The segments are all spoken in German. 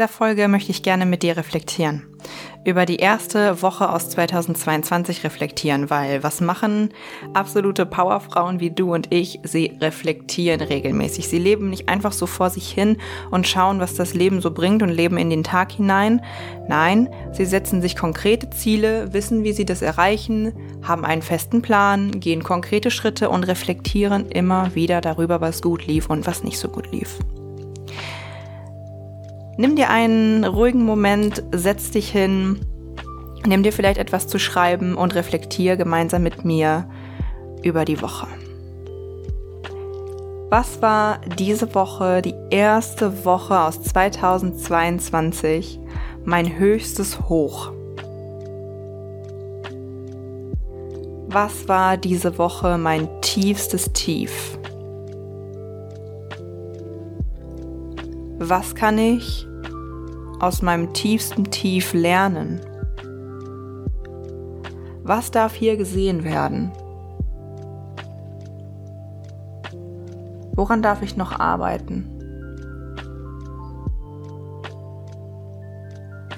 Dieser Folge möchte ich gerne mit dir reflektieren. Über die erste Woche aus 2022 reflektieren, weil was machen absolute Powerfrauen wie du und ich? Sie reflektieren regelmäßig. Sie leben nicht einfach so vor sich hin und schauen, was das Leben so bringt und leben in den Tag hinein. Nein, sie setzen sich konkrete Ziele, wissen, wie sie das erreichen, haben einen festen Plan, gehen konkrete Schritte und reflektieren immer wieder darüber, was gut lief und was nicht so gut lief. Nimm dir einen ruhigen Moment, setz dich hin, nimm dir vielleicht etwas zu schreiben und reflektier gemeinsam mit mir über die Woche. Was war diese Woche, die erste Woche aus 2022, mein höchstes Hoch? Was war diese Woche mein tiefstes Tief? Was kann ich aus meinem tiefsten Tief lernen? Was darf hier gesehen werden? Woran darf ich noch arbeiten?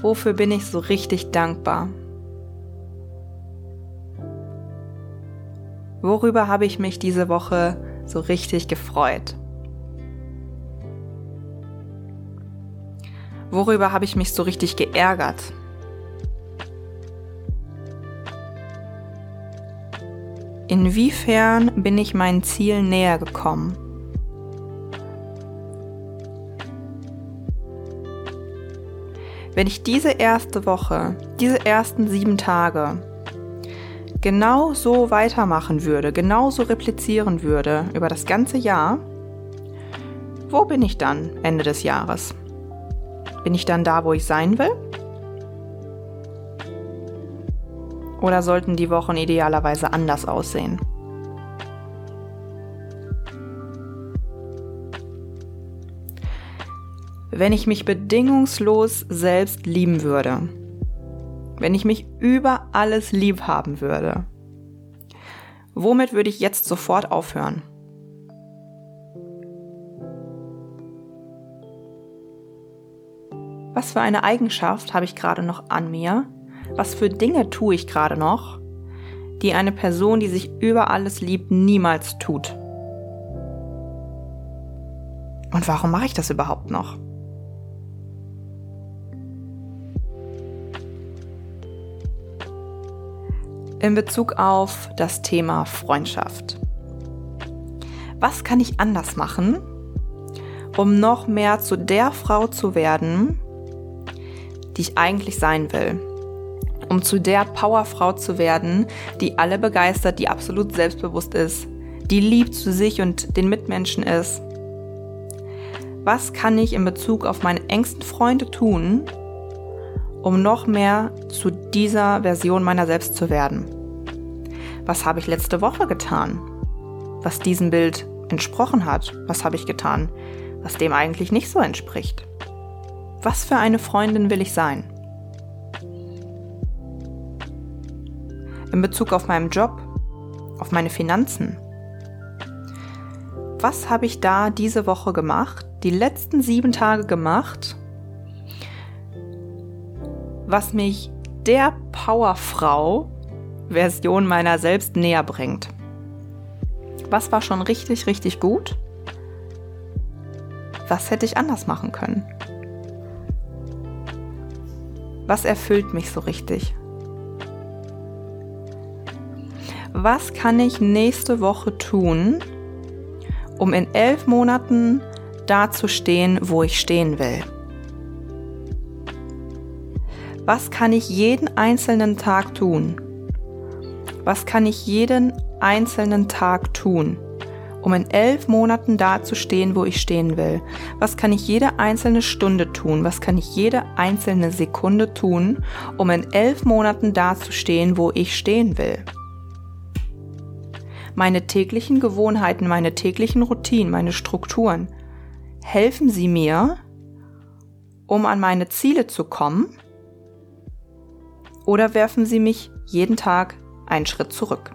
Wofür bin ich so richtig dankbar? Worüber habe ich mich diese Woche so richtig gefreut? Worüber habe ich mich so richtig geärgert? Inwiefern bin ich meinen Zielen näher gekommen? Wenn ich diese erste Woche, diese ersten sieben Tage genau so weitermachen würde, genau so replizieren würde über das ganze Jahr, wo bin ich dann Ende des Jahres? Bin ich dann da, wo ich sein will? Oder sollten die Wochen idealerweise anders aussehen? Wenn ich mich bedingungslos selbst lieben würde, wenn ich mich über alles lieb haben würde, womit würde ich jetzt sofort aufhören? Was für eine Eigenschaft habe ich gerade noch an mir? Was für Dinge tue ich gerade noch, die eine Person, die sich über alles liebt, niemals tut? Und warum mache ich das überhaupt noch? In Bezug auf das Thema Freundschaft. Was kann ich anders machen, um noch mehr zu der Frau zu werden, die ich eigentlich sein will. Um zu der Powerfrau zu werden, die alle begeistert, die absolut selbstbewusst ist, die lieb zu sich und den Mitmenschen ist. Was kann ich in Bezug auf meine engsten Freunde tun, um noch mehr zu dieser Version meiner selbst zu werden? Was habe ich letzte Woche getan, was diesem Bild entsprochen hat? Was habe ich getan, was dem eigentlich nicht so entspricht? Was für eine Freundin will ich sein? In Bezug auf meinen Job, auf meine Finanzen. Was habe ich da diese Woche gemacht, die letzten sieben Tage gemacht, was mich der Powerfrau Version meiner selbst näher bringt? Was war schon richtig, richtig gut? Was hätte ich anders machen können? Was erfüllt mich so richtig? Was kann ich nächste Woche tun, um in elf Monaten da zu stehen, wo ich stehen will? Was kann ich jeden einzelnen Tag tun? Was kann ich jeden einzelnen Tag tun, um in elf Monaten da zu stehen, wo ich stehen will? Was kann ich jede einzelne Stunde tun? Was kann ich jede einzelne Sekunde tun, um in elf Monaten da zu stehen, wo ich stehen will? Meine täglichen Gewohnheiten, meine täglichen Routinen, meine Strukturen, helfen sie mir, um an meine Ziele zu kommen? Oder werfen sie mich jeden Tag einen Schritt zurück?